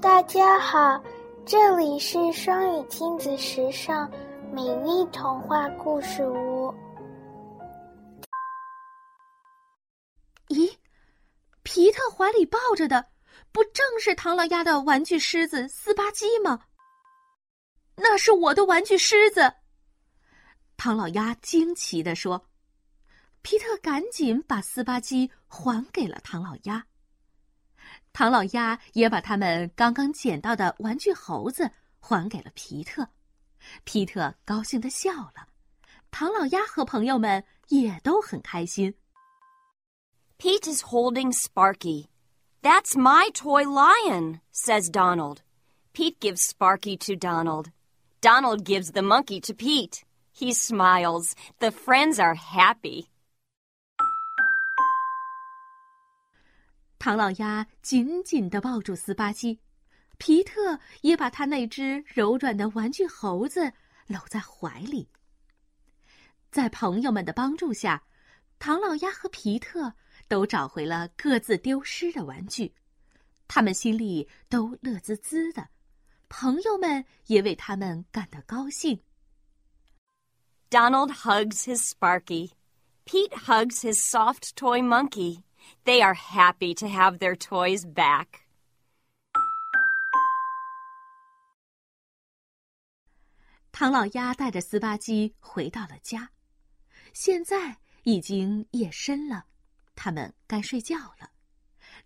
大家好，这里是双语亲子时尚美丽童话故事屋。咦，皮特怀里抱着的，不正是唐老鸭的玩具狮子斯巴基吗？那是我的玩具狮子。唐老鸭惊奇地说：“皮特，赶紧把斯巴基还给了唐老鸭。”唐老鸭也把他们刚刚捡到的玩具猴子还给了皮特。皮特高兴的笑了，唐老鸭和朋友们也都很开心。Pete is holding Sparky. That's my toy lion, says Donald. Pete gives Sparky to Donald. Donald gives the monkey to Pete. He smiles. The friends are happy. 唐老鸭紧紧地抱住斯巴基，皮特也把他那只柔软的玩具猴子搂在怀里。在朋友们的帮助下，唐老鸭和皮特都找回了各自丢失的玩具，他们心里都乐滋滋的。朋友们也为他们感到高兴。Donald hugs his Sparky. Pete hugs his soft toy monkey. They are happy to have their toys back. 唐老鸭带着斯巴基回到了家，现在已经夜深了，他们该睡觉了。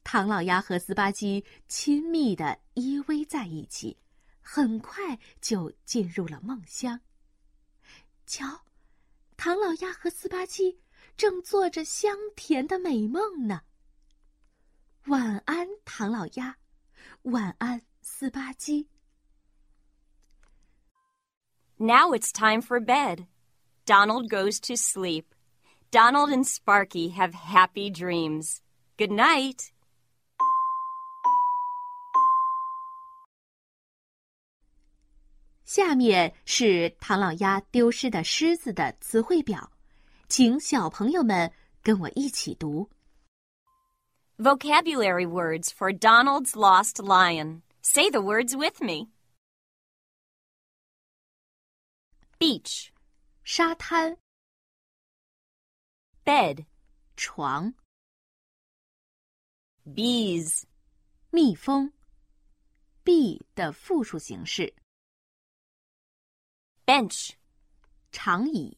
唐老鸭和斯巴基亲密的依偎在一起，很快就进入了梦乡。瞧，唐老鸭和斯巴基正做着香甜的美梦呢。晚安，唐老鸭，晚安，斯巴基。Now it's time for bed. Donald goes to sleep. Donald and Sparky have happy dreams. Good night. 下面是唐老鸭丢失的狮子的词汇表，请小朋友们跟我一起读。 Vocabulary words for Donald's lost lion. Say the words with me. Beach, 沙滩、 bed, 床、 bees, 蜜蜂，be 的复数形式， bench, 长椅，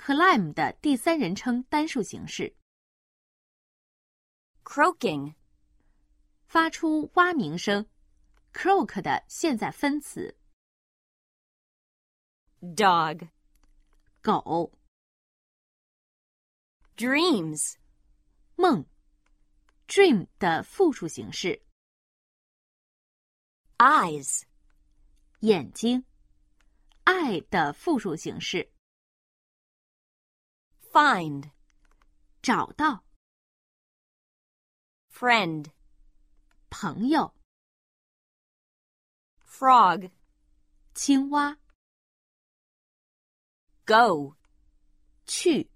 climb 的第三人称单数形式，croaking, 发出蛙鸣声，croak 的现在分词，dog, 狗。dreams, 梦，dream 的复数形式，eyes, 眼睛，eye 的复数形式，find, 找到 friend, 朋友， frog, 青蛙， go, 去，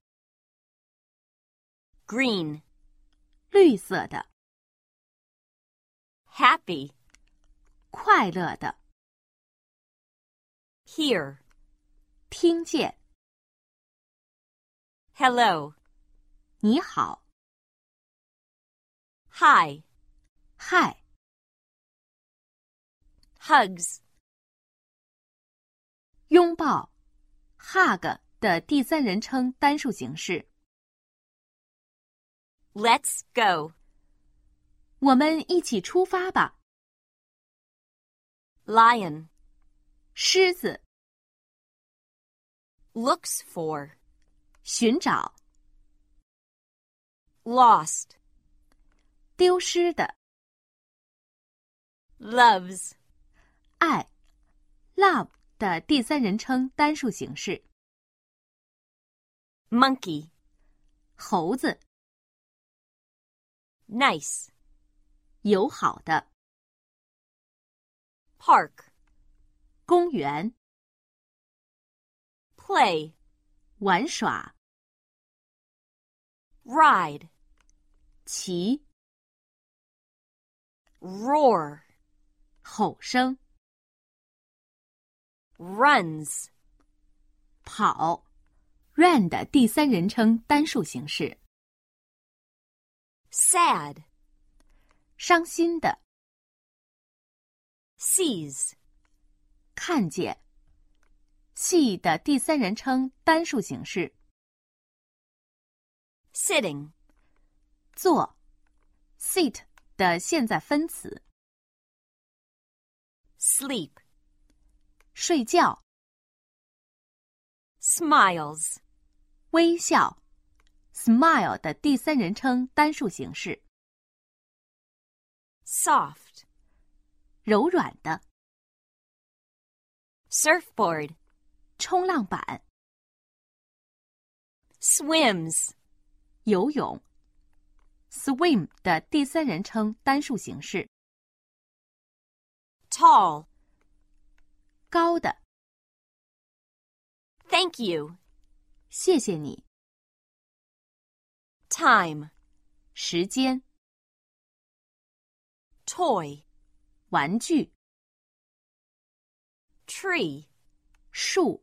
green, 绿色的， happy, 快乐的， hear, 听见， hello, 你好， hi, 嗨， hugs, 拥抱，hug 的第三人称单数形式， let's go, 我们一起出发吧， lion, 狮子， looks for, 寻找，lost, 丢失的，loves, 爱，love 的第三人称单数形式。monkey, 猴子，nice, 友好的。park, 公园，play, 玩耍， ride, 骑， roar, 吼声， runs, 跑。run 的第三人称单数形式。 sad, 伤心的， sees, 看见。 See 的第三人称单数形式。sitting, 坐，sit 的现在分词。sleep, 睡觉，smiles, 微笑，smile 的第三人称单数形式。soft, 柔软的，surfboard, 冲浪板， swims, 游泳。swim 的第三人称单数形式。 tall, 高的， thank you, 谢谢你。 time, 时间， toy, 玩具， tree, 树，